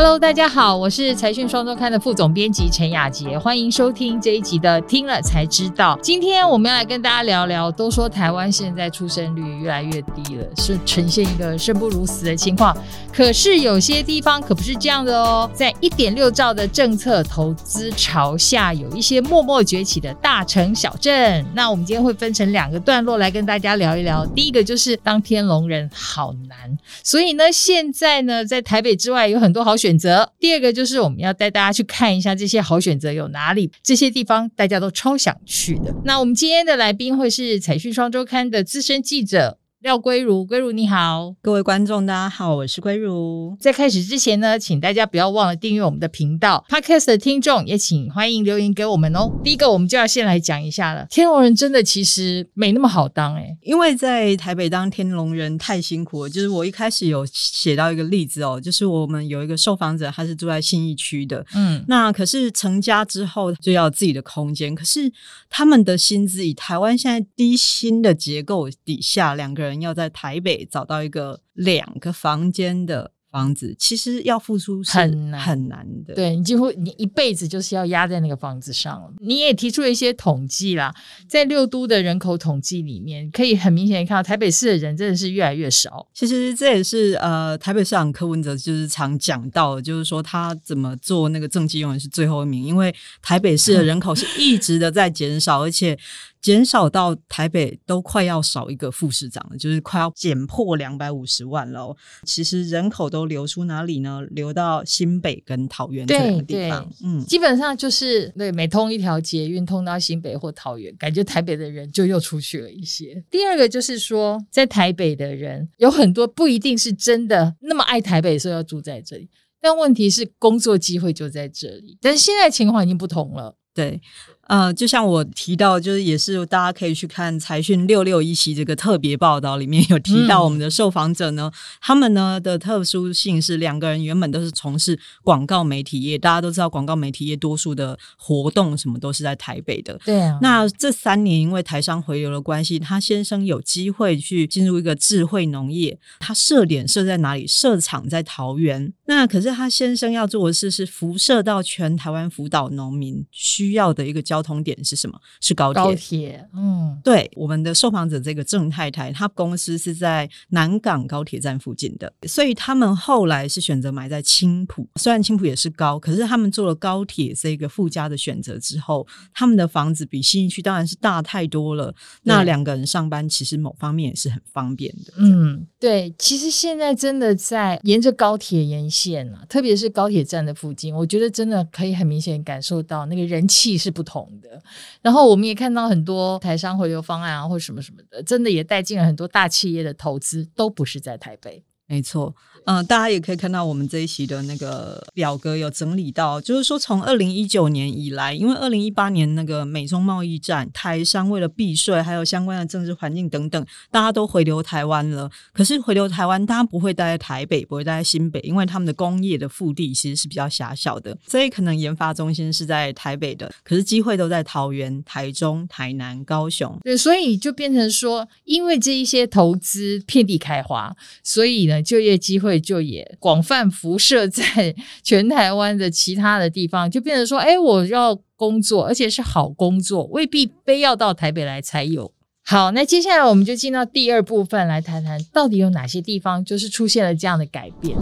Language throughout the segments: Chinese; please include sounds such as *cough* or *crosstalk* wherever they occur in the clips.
Hello，大家好，我是财讯双周刊的副总编辑陈雅杰，欢迎收听这一集的《听了才知道》。今天我们要来跟大家聊聊，都说台湾现在出生率越来越低了，是呈现一个生不如死的情况。可是有些地方可不是这样的哦，在一点六兆的政策投资潮下，有一些默默崛起的大城小镇。那我们今天会分成两个段落来跟大家聊一聊。第一个就是当天龙人好难，所以呢，现在呢，在台北之外有很多好选选择。第二个就是我们要带大家去看一下这些好选择有哪里，这些地方大家都超想去的。那我们今天的来宾会是财讯双周刊的资深记者。廖归如，归如你好，各位观众大家好，我是归如。在开始之前呢，请大家不要忘了订阅我们的频道。Podcast 的听众也请欢迎留言给我们哦。第一个，我们就要先来讲一下了。天龙人真的其实没那么好当哎，因为在台北当天龙人太辛苦了。就是我一开始有写到一个例子哦，就是我们有一个受访者，他是住在信义区的，嗯，那可是成家之后就要自己的空间，可是他们的薪资以台湾现在低薪的结构底下，两个人。人要在台北找到一个两个房间的。房子其实要付出很难很难的，对你几乎你一辈子就是要压在那个房子上了。你也提出了一些统计啦，在六都的人口统计里面，可以很明显看到台北市的人真的是越来越少。其实这也是呃台北市长柯文哲就是常讲到，就是说他怎么做那个政绩永远是最后一名，因为台北市的人口是一直的在减少，而且减少到台北都快要少一个副市长了，就是快要减破两百五十万了。其实人口都。流出哪里呢？流到新北跟桃园这两个地方。嗯，基本上就是对每通一条捷运通到新北或桃园，感觉台北的人就又出去了一些。第二个就是说，在台北的人有很多不一定是真的那么爱台北，所以要住在这里。但问题是，工作机会就在这里。但是现在情况已经不同了。对。呃，就像我提到，就是也是大家可以去看财讯六六一期这个特别报道里面 *laughs* 有提到，我们的受访者呢，他们呢的特殊性是两个人原本都是从事广告媒体业，大家都知道广告媒体业多数的活动什么都是在台北的。对啊。那这三年因为台商回流的关系，他先生有机会去进入一个智慧农业，他设点设在哪里？设厂在桃园。那可是他先生要做的事是辐射到全台湾辅导农民需要的一个交。交通点是什么？是高铁。高铁，嗯，对，我们的受访者这个郑太太，她公司是在南港高铁站附近的，所以他们后来是选择买在青浦。虽然青浦也是高，可是他们做了高铁这个附加的选择之后，他们的房子比新区当然是大太多了。那两个人上班其实某方面也是很方便的。嗯，对，其实现在真的在沿着高铁沿线啊，特别是高铁站的附近，我觉得真的可以很明显感受到那个人气是不同。的，然后我们也看到很多台商回流方案啊，或什么什么的，真的也带进了很多大企业的投资，都不是在台北。没错，嗯，大家也可以看到我们这一期的那个表格有整理到，就是说从二零一九年以来，因为二零一八年那个美中贸易战，台商为了避税，还有相关的政治环境等等，大家都回流台湾了。可是回流台湾，大家不会待在台北，不会待在新北，因为他们的工业的腹地其实是比较狭小的，所以可能研发中心是在台北的，可是机会都在桃园、台中、台南、高雄。对，所以就变成说，因为这一些投资遍地开花，所以呢。就业机会就也广泛辐射在 *laughs* 全台湾的其他的地方，就变成说，哎，我要工作，而且是好工作，未必非要到台北来才有。好，那接下来我们就进到第二部分来谈谈，到底有哪些地方就是出现了这样的改变。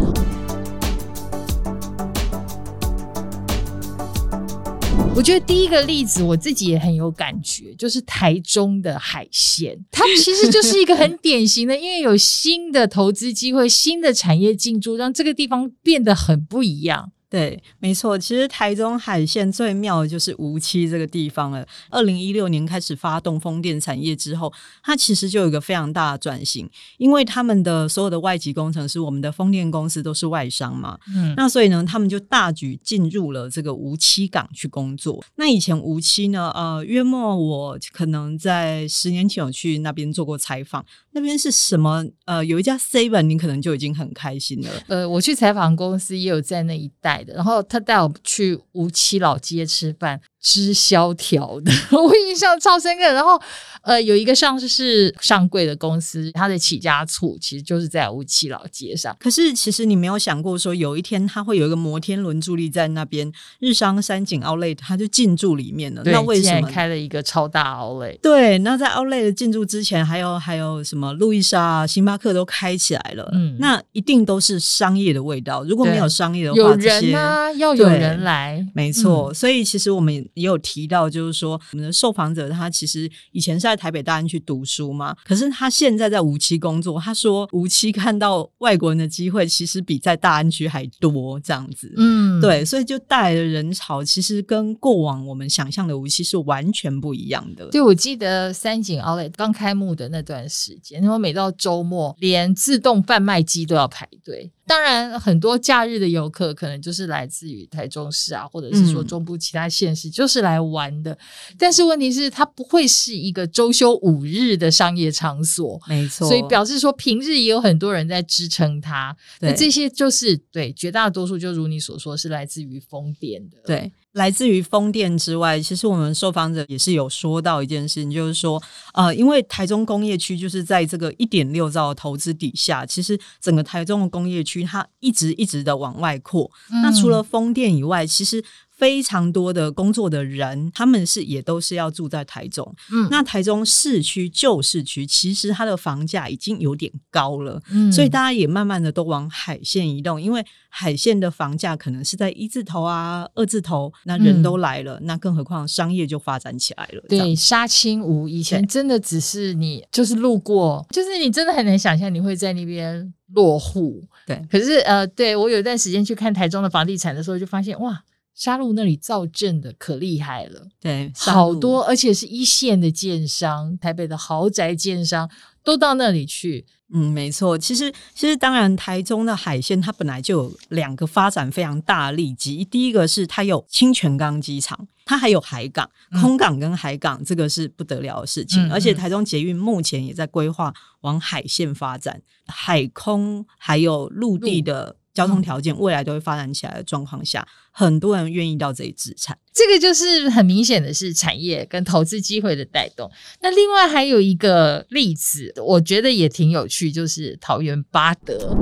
我觉得第一个例子我自己也很有感觉，就是台中的海鲜，它其实就是一个很 *laughs* 典型的，因为有新的投资机会、新的产业进驻，让这个地方变得很不一样。对，没错。其实台中海线最妙的就是无期这个地方了。二零一六年开始发动风电产业之后，它其实就有一个非常大的转型，因为他们的所有的外籍工程师，我们的风电公司都是外商嘛。嗯，那所以呢，他们就大举进入了这个无期港去工作。那以前无期呢，呃，约莫我可能在十年前有去那边做过采访，那边是什么？呃，有一家 Seven，你可能就已经很开心了。呃，我去采访公司也有在那一带的。然后他带我去无期老街吃饭。之萧条的，*laughs* 我印象超深刻。然后，呃，有一个上市上柜的公司，它的起家处其实就是在乌七老街上。可是，其实你没有想过说，有一天它会有一个摩天轮伫立在那边，日商三井奥莱它就进驻里面了。那为什么开了一个超大奥莱？对，那在奥莱的进驻之前，还有还有什么路易莎、星巴克都开起来了。嗯，那一定都是商业的味道。如果没有商业的话，有人啊，要有人来，没错。所以，其实我们也有提到，就是说，我们的受访者他其实以前是在台北大安区读书嘛，可是他现在在无期工作。他说，无期看到外国人的机会，其实比在大安区还多，这样子。嗯，对，所以就带来的人潮，其实跟过往我们想象的无期是完全不一样的。对，我记得三井奥莱刚开幕的那段时间，然后每到周末，连自动贩卖机都要排队。当然，很多假日的游客可能就是来自于台中市啊，或者是说中部其他县市，就是来玩的。但是问题是，它不会是一个周休五日的商业场所，没错。所以表示说，平日也有很多人在支撑它。那这些就是对绝大多数，就如你所说，是来自于风电的。对。来自于风电之外，其实我们受访者也是有说到一件事情，就是说，呃，因为台中工业区就是在这个一点六兆的投资底下，其实整个台中的工业区它一直一直的往外扩。那除了风电以外，其实。非常多的工作的人，他们是也都是要住在台中。嗯，那台中市区旧市区，其实它的房价已经有点高了。嗯，所以大家也慢慢的都往海线移动，因为海线的房价可能是在一字头啊、二字头，那人都来了，那更何况商业就发展起来了。对，杀青无以前真的只是你就是路过，就是你真的很难想象你会在那边落户。对，可是呃，对我有一段时间去看台中的房地产的时候，就发现哇。沙鹿那里造镇的可厉害了，对，好多，而且是一线的建商，台北的豪宅建商都到那里去。嗯，没错。其实，其实当然，台中的海线它本来就有两个发展非常大的利基。第一个是它有清泉港机场，它还有海港、空港跟海港，这个是不得了的事情。而且台中捷运目前也在规划往海线发展，海空还有陆地的。交通条件未来都会发展起来的状况下，很多人愿意到这里置产，这个就是很明显的是产业跟投资机会的带动。那另外还有一个例子，我觉得也挺有趣，就是桃园八德，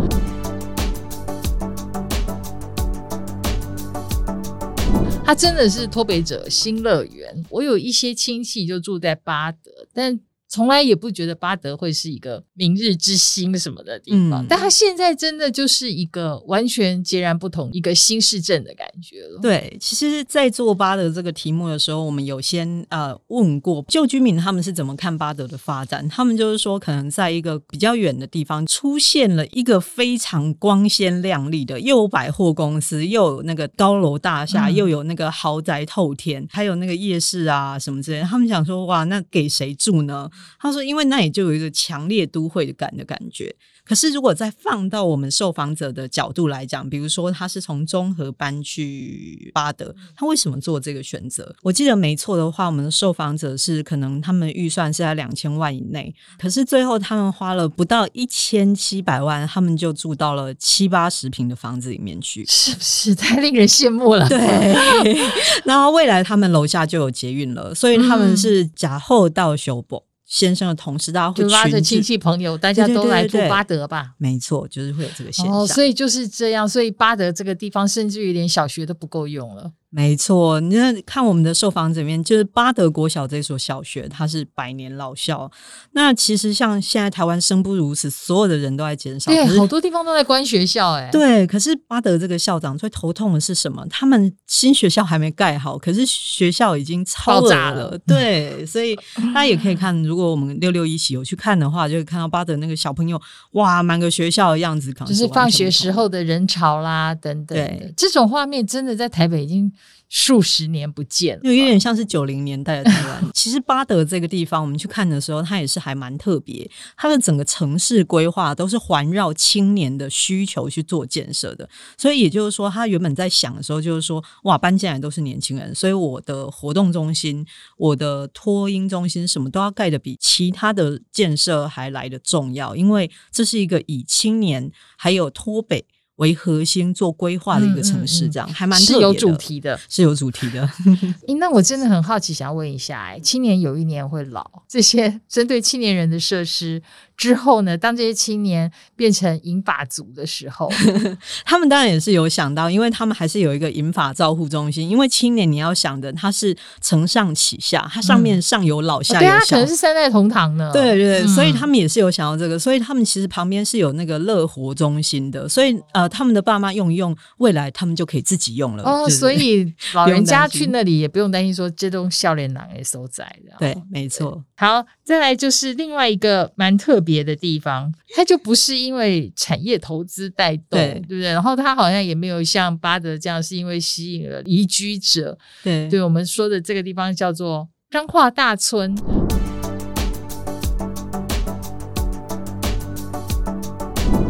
它真的是脱北者新乐园。我有一些亲戚就住在八德，但。从来也不觉得巴德会是一个明日之星什么的地方，但他现在真的就是一个完全截然不同一个新市镇的感觉了。对，其实，在做巴德这个题目的时候，我们有先呃问过旧居民他们是怎么看巴德的发展，他们就是说，可能在一个比较远的地方出现了一个非常光鲜亮丽的，又有百货公司，又有那个高楼大厦，又有那个豪宅透天，还有那个夜市啊什么之类，他们想说，哇，那给谁住呢？他说：“因为那里就有一个强烈都会感的感觉。可是，如果再放到我们受访者的角度来讲，比如说他是从中和搬去巴德，他为什么做这个选择？我记得没错的话，我们的受访者是可能他们预算是在两千万以内，可是最后他们花了不到一千七百万，他们就住到了七八十平的房子里面去，是不是 *laughs* 太令人羡慕了？对。*laughs* 然后未来他们楼下就有捷运了，所以他们是假后到修补。先生的同事，大家会拉着亲戚朋友，大家都来住巴德吧？没错，就是会有这个现象。所以就是这样，所以巴德这个地方，甚至于连小学都不够用了。没错，你看看我们的受访者里面，就是巴德国小这所小学，它是百年老校。那其实像现在台湾生不如死，所有的人都在减少，对，好多地方都在关学校，哎，对。可是巴德这个校长最头痛的是什么？他们新学校还没盖好，可是学校已经超炸了。对，所以大家也可以看，如果我们六六一起有去看的话，就会看到巴德那个小朋友，哇，满个学校的样子，就是放学时候的人潮啦，等等。对，这种画面真的在台北已经。数十年不见，有有点像是九零年代的台湾。*laughs* 其实巴德这个地方，我们去看的时候，它也是还蛮特别。它的整个城市规划都是环绕青年的需求去做建设的，所以也就是说，他原本在想的时候，就是说，哇，搬进来都是年轻人，所以我的活动中心、我的托婴中心什么都要盖的比其他的建设还来的重要，因为这是一个以青年还有托北。为核心做规划的一个城市，嗯嗯嗯这样还蛮是有主，题的。是有主题的。*laughs* 咦那我真的很好奇，想要问一下，哎，青年有一年会老，这些针对青年人的设施之后呢，当这些青年变成银发族的时候，*laughs* 他们当然也是有想到，因为他们还是有一个银发照护中心。因为青年你要想的，它是承上启下，它上面上有老下对啊，可能是三代同堂呢。对对对，嗯所以他们也是有想到这个，所以他们其实旁边是有那个乐活中心的，所以呃，他们的爸妈用一用，未来他们就可以自己用了。哦，所以 *laughs* 老人家去那里也不用担心说这栋笑脸囊也收在的。对，没错，好，再来就是另外一个蛮特别的地方，它就不是因为产业投资带动，对对不对？然后它好像也没有像巴德这样是因为吸引了移居者。对对我们说的这个地方叫做彰化大村。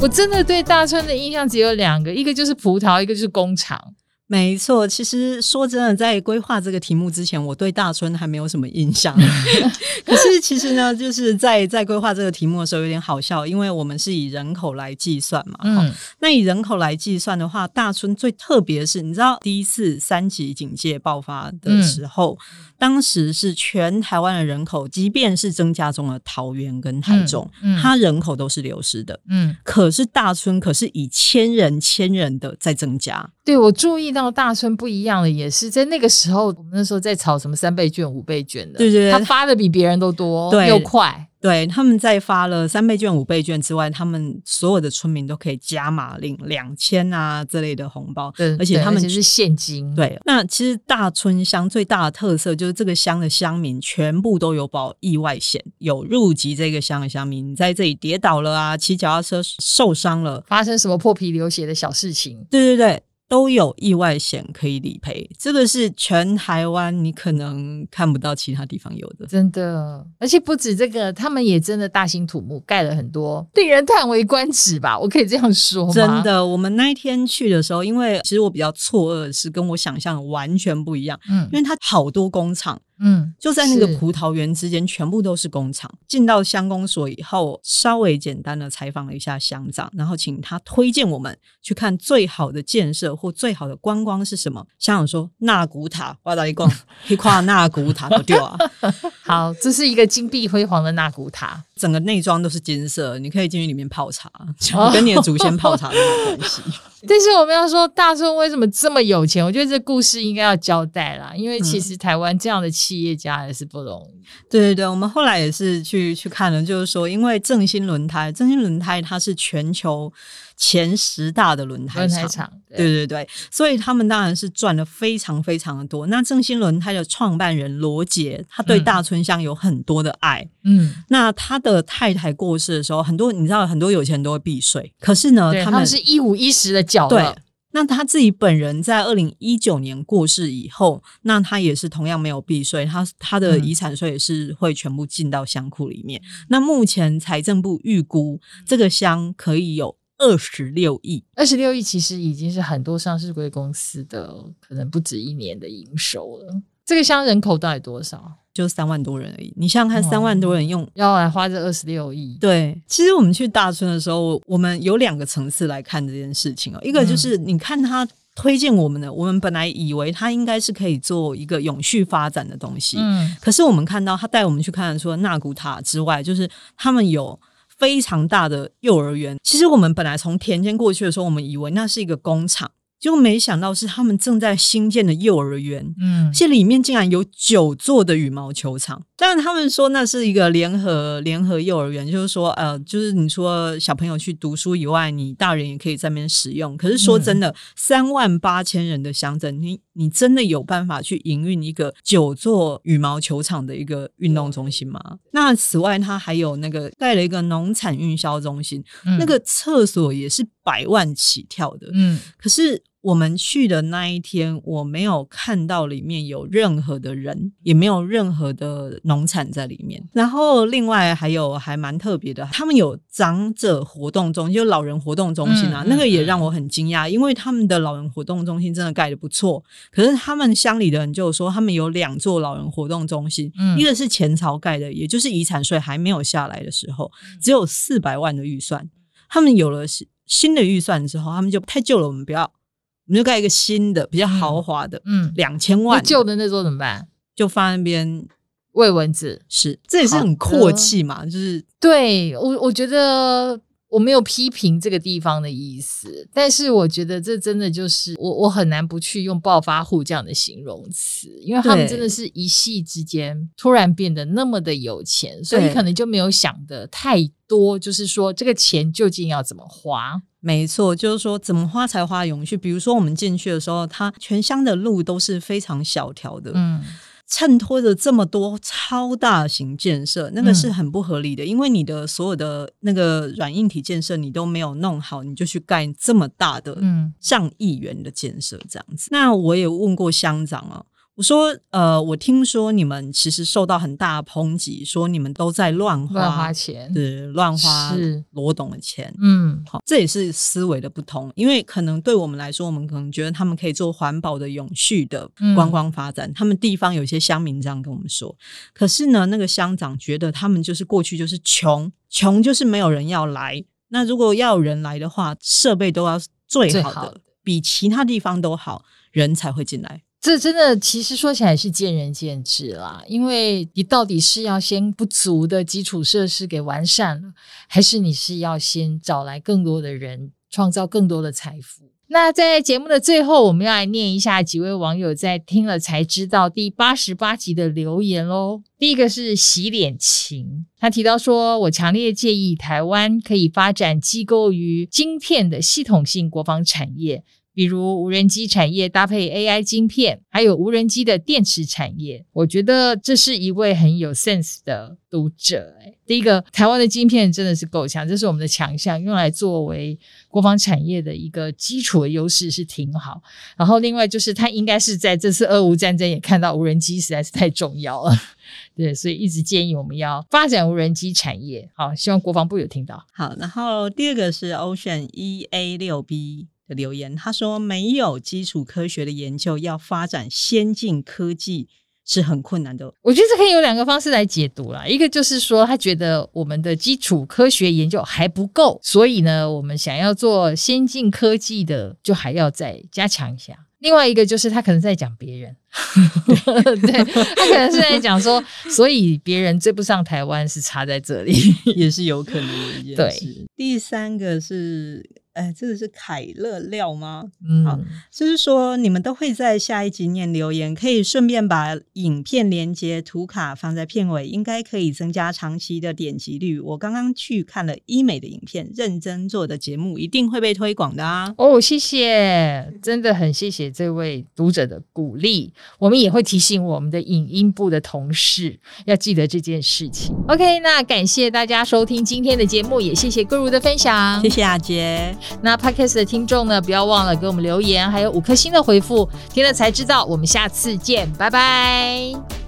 我真的对大村的印象只有两个，一个就是葡萄，一个就是工厂。没错。其实说真的，在规划这个题目之前，我对大春还没有什么印象。*laughs* 可是其实呢，就是在在规划这个题目的时候有点好笑，因为我们是以人口来计算嘛。嗯，那以人口来计算的话，大春最特别的是，你知道第一次三级警戒爆发的时候，当时是全台湾的人口，即便是增加中了桃园跟台中，嗯嗯它人口都是流失的。嗯，可是大春可是以千人千人的在增加，对我注意到大村不一样的，也是在那个时候，我们那时候在炒什么三倍券、五倍券的，对对对他发的比别人都多，对又快，对，他们在发了三倍券、五倍券之外，他们所有的村民都可以加码领两千啊这类的红包，对，而且他们对是现金，对，那其实大村乡最大的特色就是这个乡的乡民全部都有保意外险，有入籍这个乡的乡民，你在这里跌倒了啊，骑脚踏车受伤了，发生什么破皮流血的小事情，对对对。都有意外险可以理赔，这个是全台湾你可能看不到其他地方有的。真的，而且不止这个，他们也真的大兴土木，盖了很多令人叹为观止吧？我可以这样说吗？真，的，我们那一天去的时候，因为其实我比较错愕的是，跟我想象完全不一样，嗯因为它好多工厂，嗯，就在那个葡萄园之间，全部都是工厂。进到乡公所以后，稍微简单的采访了一下乡长，然后请他推荐我们去看最好的建设或最好的观光是什么。乡长说纳古塔，我到一逛，一跨纳古塔都丢啊，*laughs* 好，这是一个金碧辉煌的纳古塔，整个内装都是金色，你可以进去里面泡茶，*laughs* 跟你的祖先泡茶没有关系。*laughs* 但是我们要说大众为什么这么有钱，我觉得这故事应该要交代啦，因为嗯其实台湾这样的企业家也是不容易。对对对，我们后来也是去去看了，就是说，因为正新轮胎，正新轮胎它是全球前十大的轮胎厂。轮胎，厂，对。对对，所以他们当然是赚了非常非常的多。那正新轮胎的创办人罗杰，他对嗯。大村乡有很多的爱。嗯，那他的太太过世的时候，很多你知道，很多有钱人都会避税，可是呢，他们们是一五一十的缴对。了，。那他自己本人在二零一九年过世以后，那他也是同样没有避税，他他的嗯。遗产税也是会全部进到乡库里面。那目前财政部预估这个乡可以有二十六亿，二十六亿其实已经是很多上市贵公司的可能不止一年的营收了。这个乡人口到底多少？就三万多人而已。你想想看，三万多人用要来花这二十六亿？对，其实我们去大村的时候，我们有两个层次来看这件事情哦。一个就是你看他推荐我们的，我们本来以为他应该是可以做一个永续发展的东西，嗯可是我们看到他带我们去看，除了纳古塔之外，就是他们有。非常大的幼儿园，其实我们本来从田间过去的时候，我们以为那是一个工厂，结果没想到是他们正在新建的幼儿园。嗯这，里面竟然有九座的羽毛球场，当然他们说那是一个联合联合幼儿园，就是说呃，就是你说小朋友去读书以外，你大人也可以在那边使用。可是说真的，三万八千人的乡镇，你你真的有办法去营运一个九座羽毛球场的一个运动中心吗？那此外，它还有那个盖了一个农产运销中心，嗯那个厕所也是百万起跳的。嗯可是我们去的那一天，我没有看到里面有任何的人，也没有任何的农产在里面。然后另外还有还蛮特别的，他们有长者活动中心，就老人活动中心啊，嗯那个也让我很惊讶，因为他们的老人活动中心真的盖的不错。可是他们乡里的人就说，他们有两座老人活动中心，嗯一个是前朝盖的，也就是遗产税还没有下来的时候，嗯只有四百万的预算。他们有了是新的预算之后，他们就太旧了，我们不要，我们就盖一个新的比较豪华的，嗯，两千万旧的那座怎么办？就放在那边。喂蚊子。是，这也是很阔气嘛，就是对我，我觉得我没有批评这个地方的意思，但是我觉得这真的就是我，我很难不去用暴发户这样的形容词，因为他们真的是一夕之间突然变得那么的有钱，所以可能就没有想的太多，就是说这个钱究竟要怎么花。没错，就是说怎么花才花永续。比如说我们进去的时候，它全乡的路都是非常小条的，嗯，衬托着这么多超大型建设，那个是嗯很不合理的。因为你的所有的那个软硬体建设你都没有弄好，你就去盖这么大的嗯上亿元的建设，这样子。那我也问过乡长哦，我说呃，我听说你们其实受到很大的抨击，说你们都在乱花，乱花钱，对，乱花是罗董的钱。嗯好，这也是思维的不同，因为可能对我们来说，我们可能觉得他们可以做环保的、永续的嗯观光发展。他们地方有些乡民这样跟我们说，可是呢，那个乡长觉得他们就是过去就是穷，穷就是没有人要来。那如果要有人来的话，设备都要最好的，最好的比其他地方都好，人才会进来。这真的其实说起来是见仁见智啦，因为你到底是要先不足的基础设施给完善了，还是你是要先找来更多的人，创造更多的财富？那在节目的最后，我们要来念一下几位网友在听了才知道第八十八集的留言喽。第一个是洗脸情，他提到说：“我强烈建议台湾可以发展机构于晶片的系统性国防产业，比如无人机产业搭配 AI 晶片，还有无人机的电池产业。我觉得这是一位很有 sense 的读者。第一个，台湾的晶片真的是够强，这是我们的强项，用来作为国防产业的一个基础的优势是挺好。然后另外就是他应该是在这次俄乌战争也看到无人机实在是太重要了，*laughs* 对，所以一直建议我们要发展无人机产业。好，希望国防部有听到。好，然后第二个是 Ocean E A 六 B 的留言，他说没有基础科学的研究，要发展先进科技是很困难的。我觉得这可以有两个方式来解读啦。一个就是说，他觉得我们的基础科学研究还不够，所以呢，我们想要做先进科技的，就还要再加强一下。另外一个就是他可能在讲别人，对 *laughs* 他可能是在讲说，所以别人追不上台湾是差在这里。也是有可能的一件对事。第三个是，哎，这个是凯乐料吗？嗯，好就是说，你们都会在下一集念留言，可以顺便把影片连接图卡放在片尾，应该可以增加长期的点击率。我刚刚去看了医美的影片，认真做的节目一定会被推广的啊！哦，谢谢，真的很谢谢这位读者的鼓励。我们也会提醒我们的影音部的同事要记得这件事情。OK，那感谢大家收听今天的节目，也谢谢各如的分享谢。谢阿杰，那 Podcast 的听众呢，不要忘了给我们留言，还有五颗星的回复，听了才知道。我们下次见，拜拜。